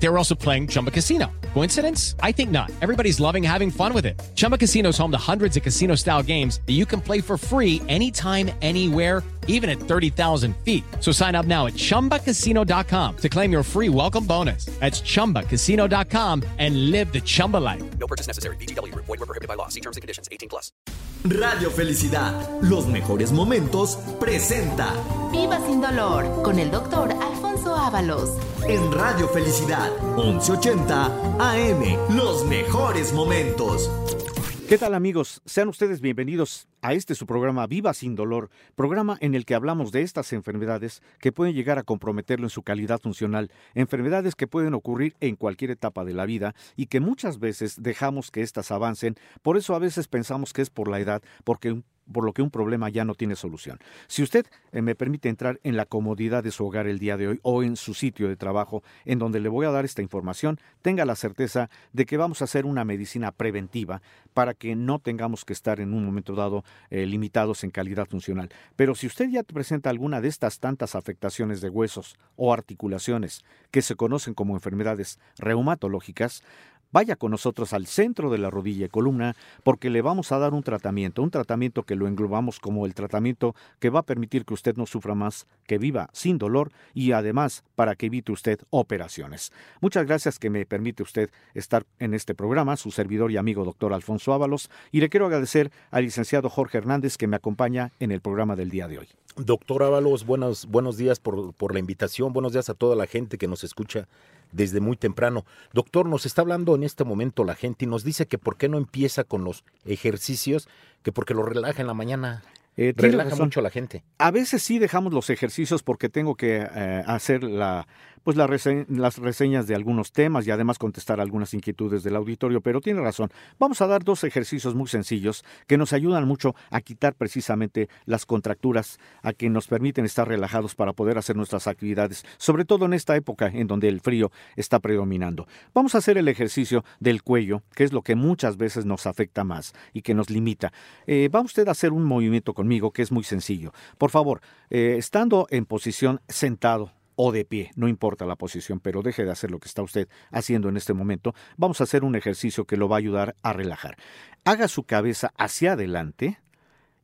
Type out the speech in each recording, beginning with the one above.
They were also playing Chumba Casino. Coincidence? I think not. Everybody's loving having fun with it. Chumba Casino is home to hundreds of casino style games that you can play for free anytime, anywhere, even at 30,000 feet. So sign up now at chumbacasino.com to claim your free welcome bonus. That's chumbacasino.com and live the Chumba life. No purchase necessary. BGW. Void were prohibited by law. See terms and conditions 18 plus. Radio Felicidad, los mejores momentos, presenta Viva sin dolor con el doctor Alfonso Ábalos. en Radio Felicidad 1180 AM, los mejores momentos. ¿Qué tal amigos? Sean ustedes bienvenidos a este su programa Viva sin dolor, programa en el que hablamos de estas enfermedades que pueden llegar a comprometerlo en su calidad funcional, enfermedades que pueden ocurrir en cualquier etapa de la vida y que muchas veces dejamos que éstas avancen, por eso a veces pensamos que es por la edad, porque por lo que un problema ya no tiene solución. Si usted eh, me permite entrar en la comodidad de su hogar el día de hoy o en su sitio de trabajo en donde le voy a dar esta información, tenga la certeza de que vamos a hacer una medicina preventiva para que no tengamos que estar en un momento dado eh, limitados en calidad funcional. Pero si usted ya presenta alguna de estas tantas afectaciones de huesos o articulaciones que se conocen como enfermedades reumatológicas, Vaya con nosotros al centro de la rodilla y columna porque le vamos a dar un tratamiento, un tratamiento que lo englobamos como el tratamiento que va a permitir que usted no sufra más, que viva sin dolor y además para que evite usted operaciones. Muchas gracias que me permite usted estar en este programa, su servidor y amigo doctor Alfonso Ábalos, y le quiero agradecer al licenciado Jorge Hernández que me acompaña en el programa del día de hoy. Doctor Ábalos, buenos, buenos días por, por la invitación, buenos días a toda la gente que nos escucha desde muy temprano. Doctor, nos está hablando en este momento la gente y nos dice que por qué no empieza con los ejercicios, que porque lo relaja en la mañana. Eh, relaja razón. mucho a la gente. A veces sí dejamos los ejercicios porque tengo que eh, hacer la, pues las reseñas de algunos temas y además contestar algunas inquietudes del auditorio, pero tiene razón. Vamos a dar dos ejercicios muy sencillos que nos ayudan mucho a quitar precisamente las contracturas, a que nos permiten estar relajados para poder hacer nuestras actividades, sobre todo en esta época en donde el frío está predominando. Vamos a hacer el ejercicio del cuello, que es lo que muchas veces nos afecta más y que nos limita. Eh, va usted a hacer un movimiento conmigo que es muy sencillo. Por favor, eh, estando en posición sentado o de pie, no importa la posición, pero deje de hacer lo que está usted haciendo en este momento, vamos a hacer un ejercicio que lo va a ayudar a relajar. Haga su cabeza hacia adelante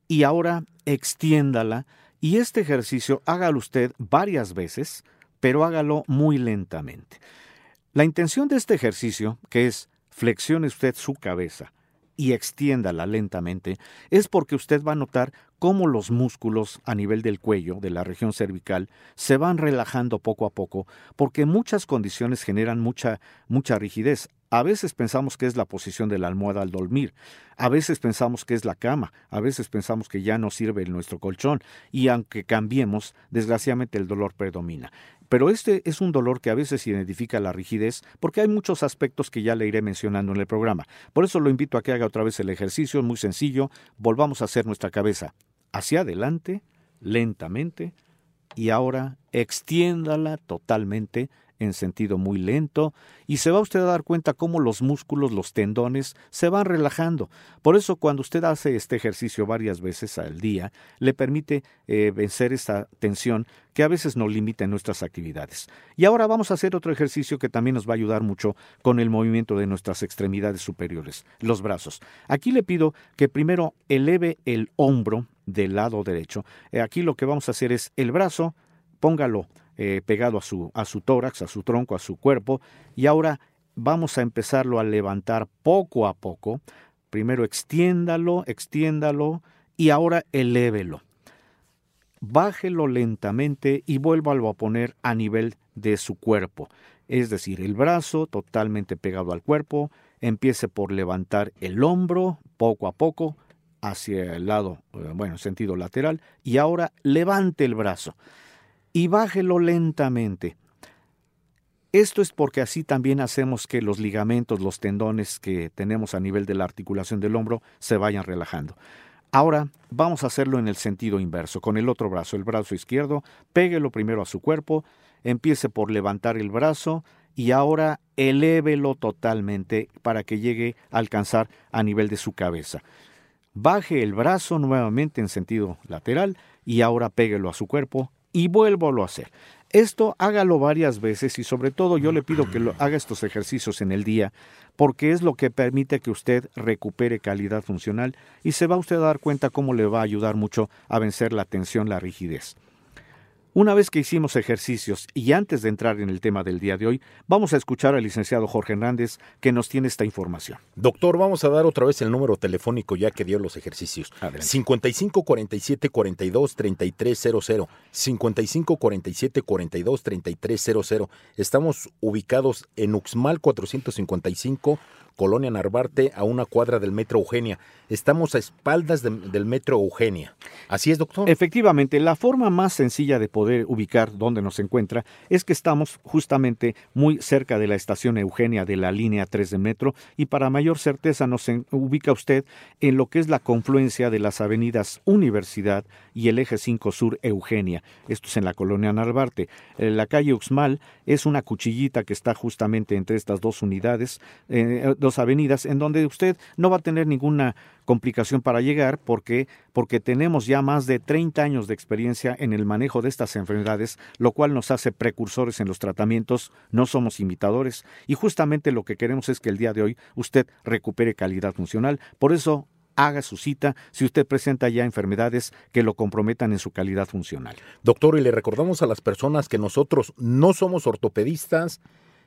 y ahora extiéndala y este ejercicio hágalo usted varias veces, pero hágalo muy lentamente. La intención de este ejercicio, que es flexione usted su cabeza y extiéndala lentamente, es porque usted va a notar cómo los músculos a nivel del cuello, de la región cervical, se van relajando poco a poco, porque muchas condiciones generan mucha, mucha rigidez. A veces pensamos que es la posición de la almohada al dormir, a veces pensamos que es la cama, a veces pensamos que ya no sirve nuestro colchón, y aunque cambiemos, desgraciadamente el dolor predomina. Pero este es un dolor que a veces identifica la rigidez porque hay muchos aspectos que ya le iré mencionando en el programa. Por eso lo invito a que haga otra vez el ejercicio, muy sencillo. Volvamos a hacer nuestra cabeza hacia adelante, lentamente, y ahora extiéndala totalmente en sentido muy lento y se va usted a dar cuenta cómo los músculos, los tendones se van relajando. Por eso cuando usted hace este ejercicio varias veces al día, le permite eh, vencer esta tensión que a veces nos limita en nuestras actividades. Y ahora vamos a hacer otro ejercicio que también nos va a ayudar mucho con el movimiento de nuestras extremidades superiores, los brazos. Aquí le pido que primero eleve el hombro del lado derecho. Eh, aquí lo que vamos a hacer es el brazo, póngalo eh, pegado a su, a su tórax, a su tronco, a su cuerpo, y ahora vamos a empezarlo a levantar poco a poco. Primero extiéndalo, extiéndalo, y ahora elévelo. Bájelo lentamente y vuélvalo a poner a nivel de su cuerpo. Es decir, el brazo totalmente pegado al cuerpo, empiece por levantar el hombro poco a poco hacia el lado, eh, bueno, sentido lateral, y ahora levante el brazo y bájelo lentamente. Esto es porque así también hacemos que los ligamentos, los tendones que tenemos a nivel de la articulación del hombro se vayan relajando. Ahora vamos a hacerlo en el sentido inverso, con el otro brazo, el brazo izquierdo, péguelo primero a su cuerpo, empiece por levantar el brazo y ahora elévelo totalmente para que llegue a alcanzar a nivel de su cabeza. baje el brazo nuevamente en sentido lateral y ahora péguelo a su cuerpo y vuélvalo a hacer. Esto hágalo varias veces y sobre todo yo le pido que lo, haga estos ejercicios en el día porque es lo que permite que usted recupere calidad funcional y se va usted a dar cuenta cómo le va a ayudar mucho a vencer la tensión, la rigidez. Una vez que hicimos ejercicios y antes de entrar en el tema del día de hoy, vamos a escuchar al licenciado Jorge Hernández que nos tiene esta información. Doctor, vamos a dar otra vez el número telefónico ya que dio los ejercicios. Adelante. 55 47 42 3300. 55 47 42 3300. Estamos ubicados en Uxmal 455, Colonia Narvarte, a una cuadra del Metro Eugenia. Estamos a espaldas de- del Metro Eugenia. ¿Así es, doctor? Efectivamente, la forma más sencilla de poder ubicar dónde nos encuentra es que estamos justamente muy cerca de la estación Eugenia de la línea 3 de metro y para mayor certeza nos ubica usted en lo que es la confluencia de las avenidas Universidad y el eje 5 Sur Eugenia. Esto es en la colonia Narvarte. Eh, La calle Uxmal es una cuchillita que está justamente entre estas dos unidades, eh, dos avenidas, en donde usted no va a tener ninguna complicación para llegar porque porque tenemos ya más de 30 años de experiencia en el manejo de estas enfermedades, lo cual nos hace precursores en los tratamientos, no somos imitadores y justamente lo que queremos es que el día de hoy usted recupere calidad funcional. Por eso haga su cita si usted presenta ya enfermedades que lo comprometan en su calidad funcional. Doctor, y le recordamos a las personas que nosotros no somos ortopedistas,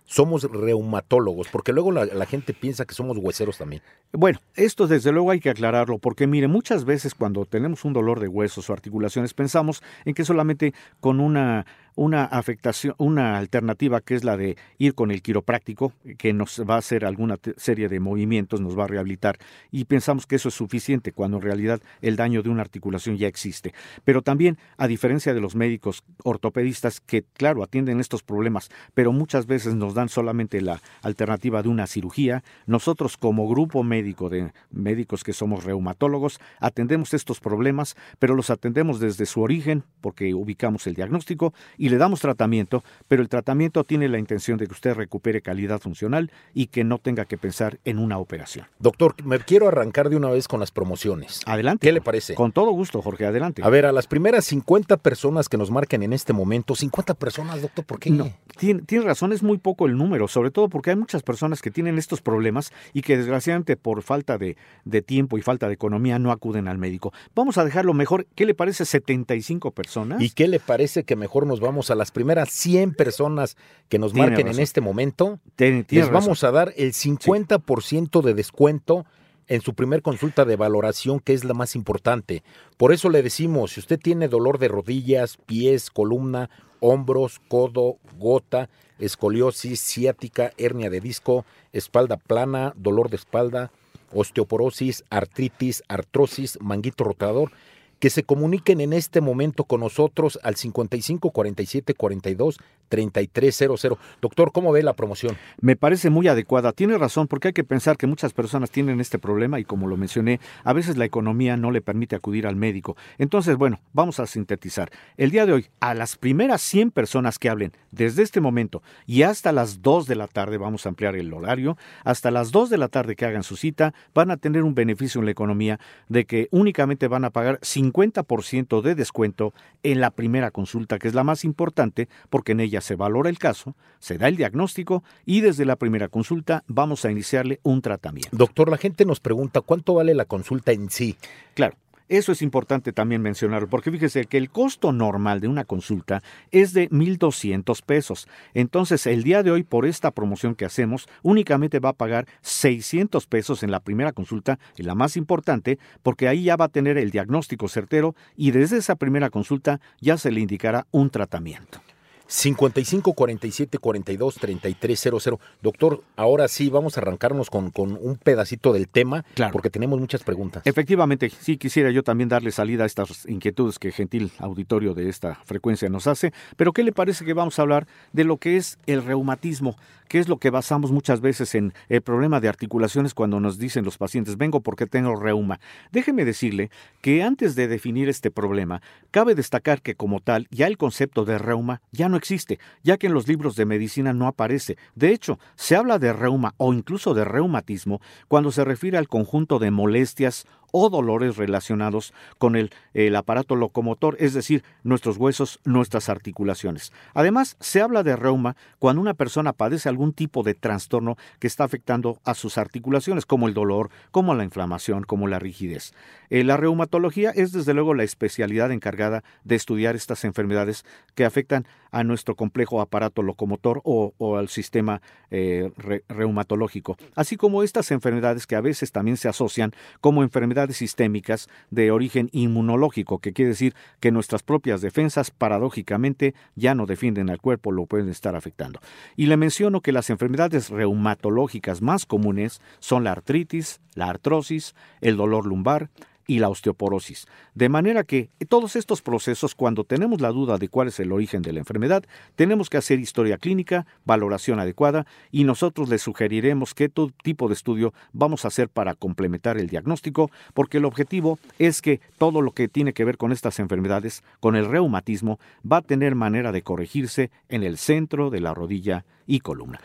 somos reumatólogos, porque luego la, gente piensa que somos hueseros también. Bueno, esto desde luego hay que aclararlo, porque mire, muchas veces cuando tenemos un dolor de huesos o articulaciones pensamos en que solamente con una una afectación, una alternativa que es la de ir con el quiropráctico, que nos va a hacer alguna serie de movimientos, nos va a rehabilitar, y pensamos que eso es suficiente, cuando en realidad el daño de una articulación ya existe. Pero también, a diferencia de los médicos ortopedistas, que claro, atienden estos problemas, pero muchas veces nos dan solamente la alternativa de una cirugía, nosotros como grupo médico de médicos que somos reumatólogos, atendemos estos problemas, pero los atendemos desde su origen, porque ubicamos el diagnóstico le damos tratamiento, pero el tratamiento tiene la intención de que usted recupere calidad funcional y que no tenga que pensar en una operación. Doctor, me quiero arrancar de una vez con las promociones. Adelante. ¿Qué le parece? Con todo gusto, Jorge, adelante. A ver, a las primeras 50 personas que nos marquen en este momento, 50 personas, doctor, ¿por qué? No, tiene, tiene razón, es muy poco el número, sobre todo porque hay muchas personas que tienen estos problemas y que desgraciadamente por falta de, de tiempo y falta de economía no acuden al médico. Vamos a dejarlo mejor, ¿qué le parece 75 personas? ¿Y qué le parece que mejor nos vamos a las primeras 100 personas que nos Tiene marquen en este momento? Tiene- tiene Les vamos a dar el 50% de descuento en su primer consulta de valoración, que es la más importante. Por eso le decimos, si usted tiene dolor de rodillas, pies, columna, hombros, codo, gota, escoliosis, ciática, hernia de disco, espalda plana, dolor de espalda, osteoporosis, artritis, artrosis, manguito rotador, que se comuniquen en este momento con nosotros al 55 47 42 3300. Doctor, ¿cómo ve la promoción? Me parece muy adecuada. Tiene razón, porque hay que pensar que muchas personas tienen este problema y como lo mencioné, a veces la economía no le permite acudir al médico. Entonces, bueno, vamos a sintetizar. El día de hoy, a las primeras 100 personas que hablen desde este momento y hasta las 2 de la tarde, vamos a ampliar el horario, hasta las 2 de la tarde que hagan su cita, van a tener un beneficio en la economía de que únicamente van a pagar 50% de descuento en la primera consulta, que es la más importante porque en ella se valora el caso, se da el diagnóstico y desde la primera consulta vamos a iniciarle un tratamiento. Doctor, la gente nos pregunta cuánto vale la consulta en sí. Claro. Eso es importante también mencionarlo, porque fíjese que el costo normal de una consulta es de 1.200 pesos. Entonces, el día de hoy, por esta promoción que hacemos, únicamente va a pagar 600 pesos en la primera consulta, y la más importante, porque ahí ya va a tener el diagnóstico certero y desde esa primera consulta ya se le indicará un tratamiento. 55 47 42 3300. Doctor, ahora sí vamos a arrancarnos con, con un pedacito del tema, Claro. porque tenemos muchas preguntas. Efectivamente, sí quisiera yo también darle salida a estas inquietudes que gentil auditorio de esta frecuencia nos hace, pero ¿qué le parece que vamos a hablar de lo que es el reumatismo? Que es lo que basamos muchas veces en el problema de articulaciones cuando nos dicen los pacientes, vengo porque tengo reuma. Déjeme decirle que antes de definir este problema, cabe destacar que como tal, ya el concepto de reuma ya no existe, ya que en los libros de medicina no aparece. De hecho, se habla de reuma o incluso de reumatismo cuando se refiere al conjunto de molestias o dolores relacionados con el, el aparato locomotor, es decir, nuestros huesos, nuestras articulaciones. Además, se habla de reuma cuando una persona padece algún tipo de trastorno que está afectando a sus articulaciones, como el dolor, como la inflamación, como la rigidez. Eh, la reumatología es desde luego la especialidad encargada de estudiar estas enfermedades que afectan a nuestro complejo aparato locomotor o, al sistema eh, re- reumatológico, así como estas enfermedades que a veces también se asocian como enfermedades sistémicas de origen inmunológico, que quiere decir que nuestras propias defensas paradójicamente ya no defienden al cuerpo, lo pueden estar afectando. Y le menciono que las enfermedades reumatológicas más comunes son la artritis, la artrosis, el dolor lumbar, y la osteoporosis. De manera que todos estos procesos, cuando tenemos la duda de cuál es el origen de la enfermedad, tenemos que hacer historia clínica, valoración adecuada y nosotros les sugeriremos qué tipo de estudio vamos a hacer para complementar el diagnóstico, porque el objetivo es que todo lo que tiene que ver con estas enfermedades, con el reumatismo, va a tener manera de corregirse en el centro de la rodilla y columna.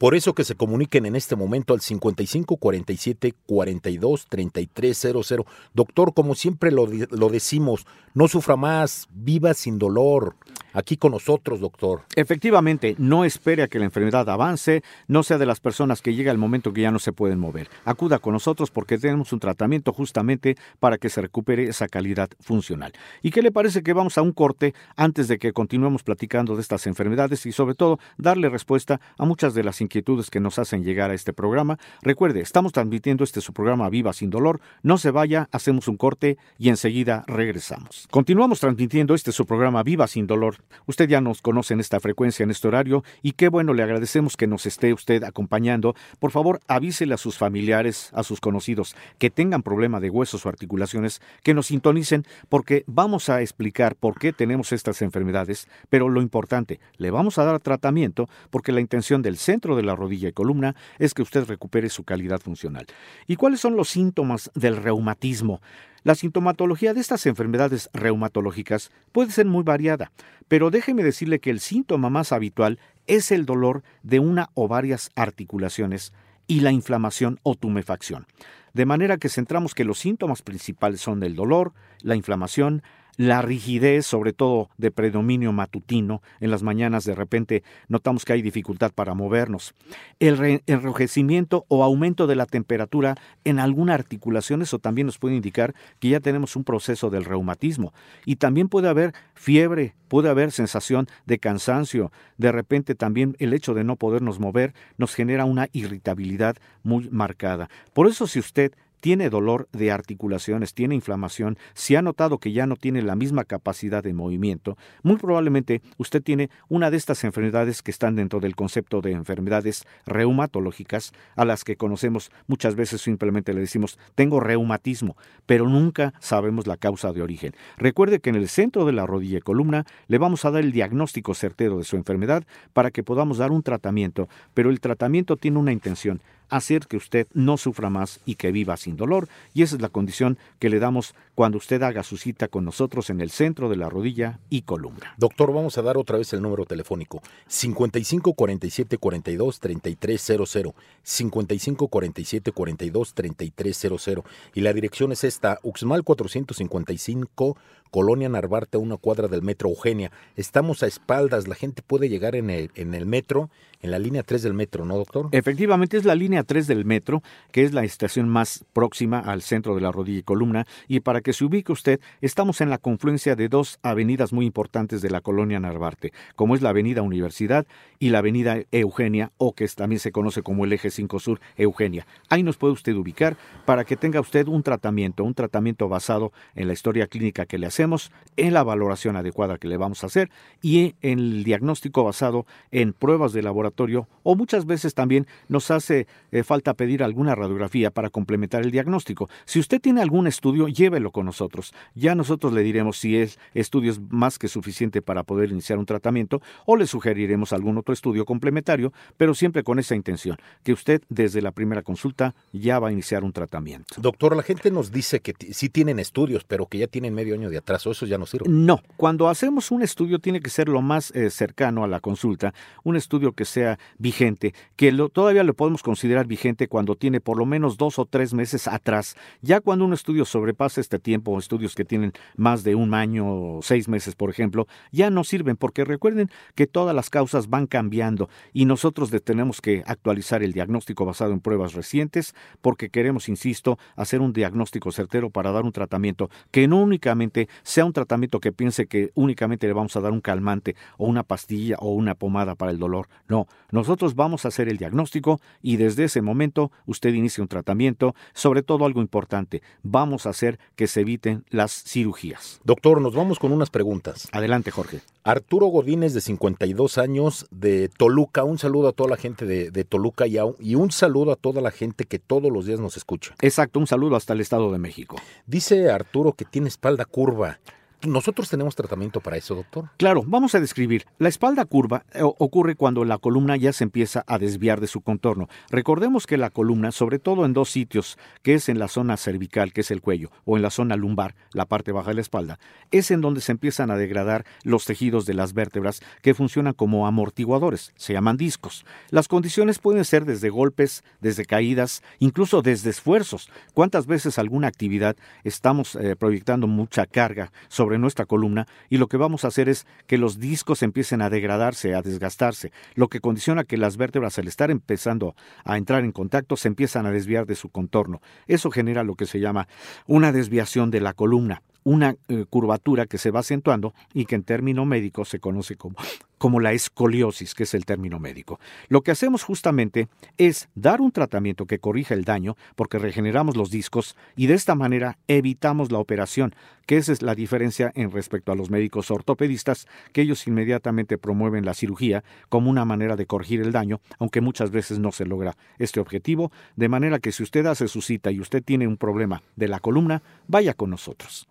Por eso que se comuniquen en este momento al 55 47 42 33 00. Doctor, como siempre lo, lo decimos, no sufra más, viva sin dolor. Aquí con nosotros, doctor. Efectivamente, no espere a que la enfermedad avance, no sea de las personas que llega el momento que ya no se pueden mover. Acuda con nosotros porque tenemos un tratamiento justamente para que se recupere esa calidad funcional. ¿Y qué le parece que vamos a un corte antes de que continuemos platicando de estas enfermedades y sobre todo darle respuesta a muchas de las inquietudes que nos hacen llegar a este programa? Recuerde, estamos transmitiendo este su programa Viva sin dolor. No se vaya, hacemos un corte y enseguida regresamos. Continuamos transmitiendo este su programa Viva sin dolor. Usted ya nos conoce en esta frecuencia, en este horario, y qué bueno, le agradecemos que nos esté usted acompañando. Por favor, avísele a sus familiares, a sus conocidos, que tengan problema de huesos o articulaciones, que nos sintonicen, porque vamos a explicar por qué tenemos estas enfermedades, pero lo importante, le vamos a dar tratamiento, porque la intención del centro de la rodilla y columna es que usted recupere su calidad funcional. ¿Y cuáles son los síntomas del reumatismo? La sintomatología de estas enfermedades reumatológicas puede ser muy variada, pero déjeme decirle que el síntoma más habitual es el dolor de una o varias articulaciones y la inflamación o tumefacción. De manera que centramos que los síntomas principales son el dolor, la inflamación, la rigidez, sobre todo de predominio matutino, en las mañanas de repente notamos que hay dificultad para movernos, el enrojecimiento o aumento de la temperatura en alguna articulación, eso también nos puede indicar que ya tenemos un proceso del reumatismo. Y también puede haber fiebre, puede haber sensación de cansancio, de repente también el hecho de no podernos mover nos genera una irritabilidad muy marcada. Por eso si usted tiene dolor de articulaciones, tiene inflamación, si ha notado que ya no tiene la misma capacidad de movimiento, muy probablemente usted tiene una de estas enfermedades que están dentro del concepto de enfermedades reumatológicas, a las que conocemos muchas veces simplemente le decimos tengo reumatismo, pero nunca sabemos la causa de origen. Recuerde que en el centro de la rodilla y columna le vamos a dar el diagnóstico certero de su enfermedad para que podamos dar un tratamiento, pero el tratamiento tiene una intención, hacer que usted no sufra más y que viva sin dolor, y esa es la condición que le damos cuando usted haga su cita con nosotros en el centro de la rodilla y columna. Doctor, vamos a dar otra vez el número telefónico. 55 47 42 33 00. 55 47 42 33 00. Y la dirección es esta, Uxmal 455, Colonia Narvarte, a una cuadra del metro Eugenia. Estamos a espaldas, la gente puede llegar en el, en el metro, en la línea 3 del metro, ¿no, doctor? Efectivamente, es la línea 3 del metro, que es la estación más próxima al centro de la rodilla y columna, y para que se ubique usted, estamos en la confluencia de dos avenidas muy importantes de la colonia Narvarte, como es la avenida Universidad y la avenida Eugenia, o que también se conoce como el eje 5 Sur Eugenia. Ahí nos puede usted ubicar para que tenga usted un tratamiento, un tratamiento basado en la historia clínica que le hacemos, en la valoración adecuada que le vamos a hacer y en el diagnóstico basado en pruebas de laboratorio o muchas veces también nos hace eh, falta pedir alguna radiografía para complementar el diagnóstico. Si usted tiene algún estudio, llévelo con nosotros. Ya nosotros le diremos si es estudio es más que suficiente para poder iniciar un tratamiento o le sugeriremos algún otro estudio complementario, pero siempre con esa intención, que usted desde la primera consulta ya va a iniciar un tratamiento. Doctor, la gente nos dice que sí tienen estudios, pero que ya tienen medio año de atraso. Eso ya no sirve. No, cuando hacemos un estudio tiene que ser lo más eh, cercano a la consulta, un estudio que sea vigente, que lo, todavía lo podemos considerar vigente cuando tiene por lo menos dos o tres meses atrás. Ya cuando un estudio sobrepasa este tiempo, estudios que tienen más de un año o seis meses, por ejemplo, ya no sirven porque recuerden que todas las causas van cambiando y nosotros tenemos que actualizar el diagnóstico basado en pruebas recientes porque queremos, insisto, hacer un diagnóstico certero para dar un tratamiento que no únicamente sea un tratamiento que piense que únicamente le vamos a dar un calmante o una pastilla o una pomada para el dolor. No, nosotros vamos a hacer el diagnóstico y desde ese momento usted inicia un tratamiento, sobre todo algo importante, vamos a hacer que se eviten las cirugías. Doctor, nos vamos con unas preguntas. Adelante, Jorge. Arturo Godínez, de 52 años, de Toluca. Un saludo a toda la gente de, de Toluca y, a- y un saludo a toda la gente que todos los días nos escucha. Exacto, un saludo hasta el Estado de México. Dice Arturo que tiene espalda curva. ¿Nosotros tenemos tratamiento para eso, doctor? Claro, vamos a describir. La espalda curva eh, ocurre cuando la columna ya se empieza a desviar de su contorno. Recordemos que la columna, sobre todo en dos sitios, que es en la zona cervical, que es el cuello, o en la zona lumbar, la parte baja de la espalda, es en donde se empiezan a degradar los tejidos de las vértebras que funcionan como amortiguadores, se llaman discos. Las condiciones pueden ser desde golpes, desde caídas, incluso desde esfuerzos. ¿Cuántas veces alguna actividad estamos eh, proyectando mucha carga sobre nuestra columna y lo que vamos a hacer es que los discos empiecen a degradarse, a desgastarse, lo que condiciona que las vértebras al estar empezando a entrar en contacto se empiezan a desviar de su contorno. Eso genera lo que se llama una desviación de la columna una eh, curvatura que se va acentuando y que en término médico se conoce como, como la escoliosis, que es el término médico. Lo que hacemos justamente es dar un tratamiento que corrija el daño porque regeneramos los discos y de esta manera evitamos la operación, que esa es la diferencia en respecto a los médicos ortopedistas, que ellos inmediatamente promueven la cirugía como una manera de corregir el daño, aunque muchas veces no se logra este objetivo, de manera que si usted hace su cita y usted tiene un problema de la columna, vaya con nosotros.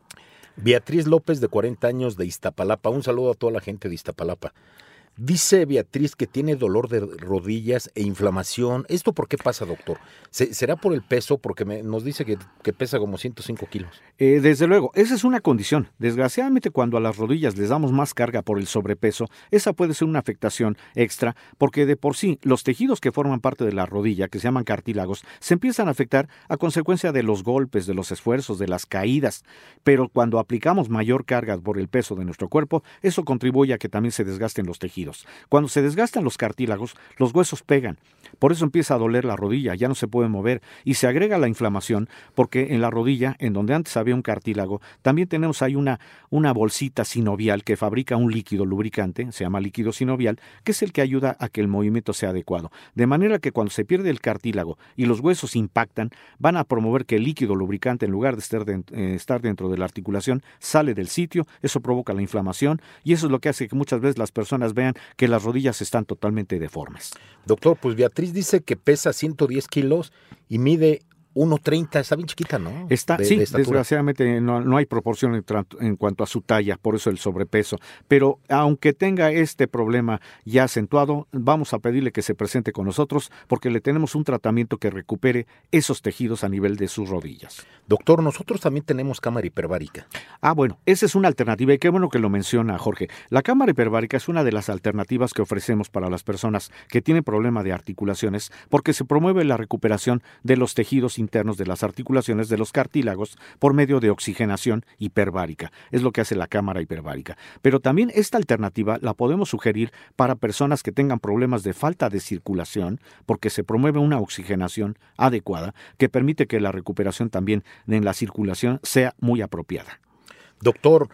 Beatriz López, de 40 años, de Iztapalapa. Un saludo a toda la gente de Iztapalapa. Dice Beatriz que tiene dolor de rodillas e inflamación. ¿Esto por qué pasa, doctor? ¿Se- ¿Será por el peso? Porque me- nos dice que, que pesa como 105 kilos. Eh, desde luego, esa es una condición. Desgraciadamente, cuando a las rodillas les damos más carga por el sobrepeso, esa puede ser una afectación extra, porque de por sí los tejidos que forman parte de la rodilla, que se llaman cartílagos, se empiezan a afectar a consecuencia de los golpes, de los esfuerzos, de las caídas. Pero cuando aplicamos mayor carga por el peso de nuestro cuerpo, eso contribuye a que también se desgasten los tejidos. Cuando se desgastan los cartílagos, los huesos pegan. Por eso empieza a doler la rodilla, ya no se puede mover y se agrega la inflamación porque en la rodilla, en donde antes había un cartílago, también tenemos ahí una, una bolsita sinovial que fabrica un líquido lubricante, se llama líquido sinovial, que es el que ayuda a que el movimiento sea adecuado. De manera que cuando se pierde el cartílago y los huesos impactan, van a promover que el líquido lubricante, en lugar de estar, eh, estar dentro de la articulación, sale del sitio, eso provoca la inflamación y eso es lo que hace que muchas veces las personas vean que las rodillas están totalmente deformes. Doctor, pues Beatriz dice que pesa 110 kilos y mide 1.30. Está bien chiquita, ¿no? Está, De- sí, de desgraciadamente no, no hay proporción en, en cuanto a su talla, por eso el sobrepeso. Pero aunque tenga este problema ya acentuado, vamos a pedirle que se presente con nosotros porque le tenemos un tratamiento que recupere esos tejidos a nivel de sus rodillas. Doctor, nosotros también tenemos cámara hiperbárica. Ah, bueno, esa es una alternativa y qué bueno que lo menciona Jorge. La cámara hiperbárica es una de las alternativas que ofrecemos para las personas que tienen problema de articulaciones porque se promueve la recuperación de los tejidos internos de las articulaciones de los cartílagos por medio de oxigenación hiperbárica. Es lo que hace la cámara hiperbárica. Pero también esta alternativa la podemos sugerir para personas que tengan problemas de falta de circulación porque se promueve una oxigenación adecuada que permite que la recuperación también en la circulación sea muy apropiada. Doctor,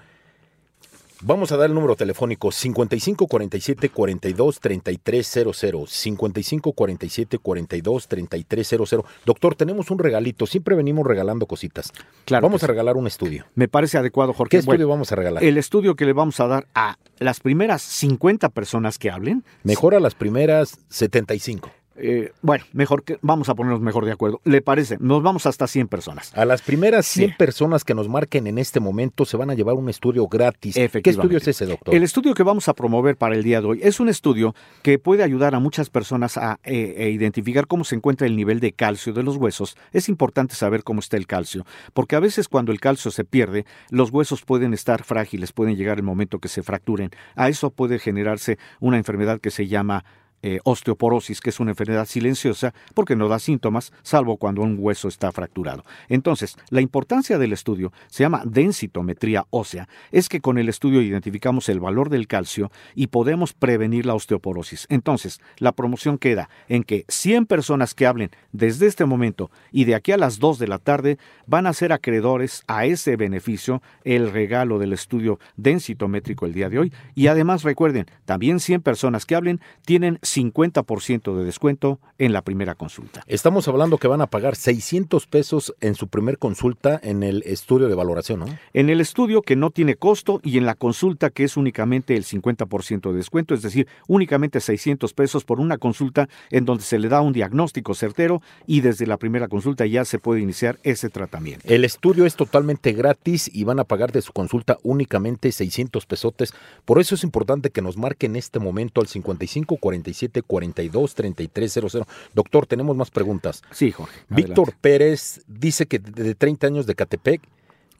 vamos a dar el número telefónico 55 47 42 3300. 55 47 42 3300. Doctor, tenemos un regalito. Siempre venimos regalando cositas. Claro vamos a sí. regalar un estudio. Me parece adecuado, Jorge. ¿Qué estudio Bueno, vamos a regalar? el estudio que le vamos a dar a las primeras 50 personas que hablen. Mejor a las primeras 75. Eh, bueno, mejor que vamos a ponernos mejor de acuerdo. ¿Le parece? Nos vamos hasta 100 personas. A las primeras 100 Sí. personas que nos marquen en este momento se van a llevar un estudio gratis. ¿Qué estudio es ese, doctor? El estudio que vamos a promover para el día de hoy es un estudio que puede ayudar a muchas personas a eh, eh, identificar cómo se encuentra el nivel de calcio de los huesos. Es importante saber cómo está el calcio, porque a veces cuando el calcio se pierde, los huesos pueden estar frágiles, pueden llegar el momento que se fracturen. A eso puede generarse una enfermedad que se llama eh, osteoporosis, que es una enfermedad silenciosa porque no da síntomas, salvo cuando un hueso está fracturado. Entonces, la importancia del estudio se llama densitometría ósea, es que con el estudio identificamos el valor del calcio y podemos prevenir la osteoporosis. Entonces, la promoción queda en que 100 personas que hablen desde este momento y de aquí a las 2 de la tarde van a ser acreedores a ese beneficio, el regalo del estudio densitométrico el día de hoy. Y además recuerden, también 100 personas que hablen tienen 50% de descuento en la primera consulta. Estamos hablando que van a pagar 600 pesos en su primer consulta en el estudio de valoración, ¿no? En el estudio que no tiene costo y en la consulta que es únicamente el 50% de descuento, es decir, únicamente 600 pesos por una consulta en donde se le da un diagnóstico certero y desde la primera consulta ya se puede iniciar ese tratamiento. El estudio es totalmente gratis y van a pagar de su consulta únicamente 600 pesotes. Por eso es importante que nos marquen en este momento al 55 47 42 33 00. Doctor, tenemos más preguntas. Sí, Jorge. Víctor Pérez dice que de 30 años de Catepec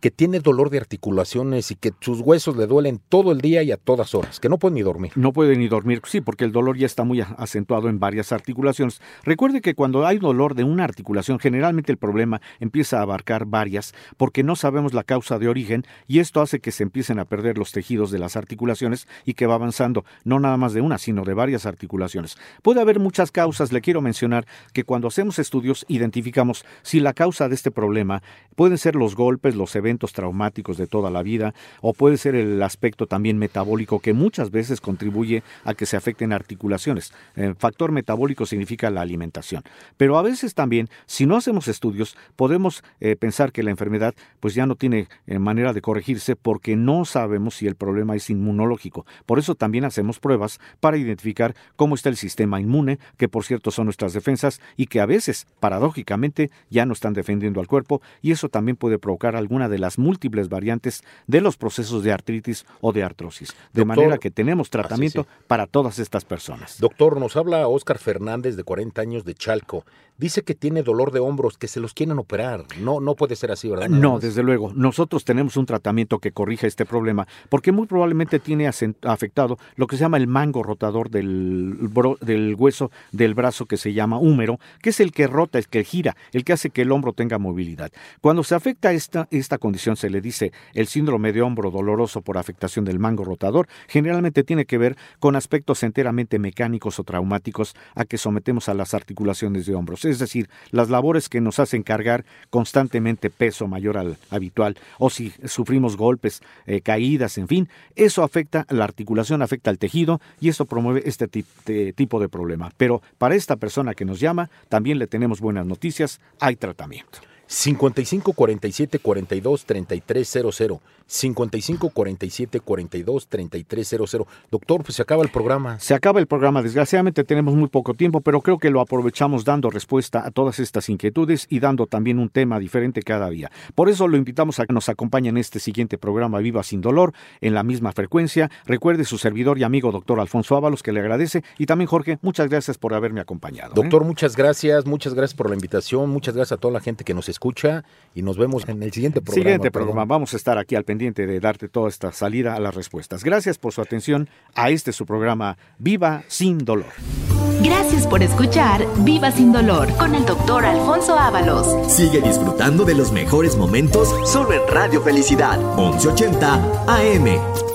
que tiene dolor de articulaciones y que sus huesos le duelen todo el día y a todas horas, que no puede ni dormir. No puede ni dormir, sí, porque el dolor ya está muy acentuado en varias articulaciones. Recuerde que cuando hay dolor de una articulación, generalmente el problema empieza a abarcar varias, porque no sabemos la causa de origen y esto hace que se empiecen a perder los tejidos de las articulaciones y que va avanzando, no nada más de una, sino de varias articulaciones. Puede haber muchas causas, le quiero mencionar que cuando hacemos estudios identificamos si la causa de este problema pueden ser los golpes, los eventos, traumáticos de toda la vida, o puede ser el aspecto también metabólico que muchas veces contribuye a que se afecten articulaciones. El factor metabólico significa la alimentación. Pero a veces también, si no hacemos estudios, podemos eh, pensar que la enfermedad pues ya no tiene eh, manera de corregirse porque no sabemos si el problema es inmunológico. Por eso también hacemos pruebas para identificar cómo está el sistema inmune, que por cierto son nuestras defensas y que a veces, paradójicamente, ya no están defendiendo al cuerpo y eso también puede provocar alguna de las múltiples variantes de los procesos de artritis o de artrosis. De manera que tenemos tratamiento para todas estas personas. Doctor, nos habla Oscar Fernández de 40 años de Chalco. Dice que tiene dolor de hombros, que se los quieren operar. No, no puede ser así, ¿verdad? No, desde luego. Nosotros tenemos un tratamiento que corrija este problema, porque muy probablemente tiene afectado lo que se llama el mango rotador del, del hueso del brazo que se llama húmero, que es el que rota, el que gira, el que hace que el hombro tenga movilidad. Cuando se afecta esta, esta condición, se le dice el síndrome de hombro doloroso por afectación del mango rotador, generalmente tiene que ver con aspectos enteramente mecánicos o traumáticos a que sometemos a las articulaciones de hombros es decir, las labores que nos hacen cargar constantemente peso mayor al habitual, o si sufrimos golpes, eh, caídas, en fin, eso afecta la articulación, afecta al tejido y eso promueve este tipo de problema. Pero para esta persona que nos llama, también le tenemos buenas noticias, hay tratamiento. 55 47 42 33 00 55 47 42 33 00 Doctor, pues se acaba el programa. Se acaba el programa. Desgraciadamente tenemos muy poco tiempo, pero creo que lo aprovechamos dando respuesta a todas estas inquietudes y dando también un tema diferente cada día. Por eso lo invitamos a que nos acompañe en este siguiente programa Viva sin dolor, en la misma frecuencia. Recuerde su servidor y amigo doctor Alfonso Ábalos, que le agradece. Y también Jorge, muchas gracias por haberme acompañado. ¿eh? Doctor, muchas gracias. Muchas gracias por la invitación. Muchas gracias a toda la gente que nos escucha y nos vemos en el siguiente programa. Siguiente programa. Vamos a estar aquí al pendiente de darte toda esta salida a las respuestas. Gracias por su atención a este su programa Viva sin dolor. Gracias por escuchar Viva sin dolor con el doctor Alfonso Ábalos. Sigue disfrutando de los mejores momentos solo en Radio Felicidad 1180 AM.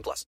18 plus.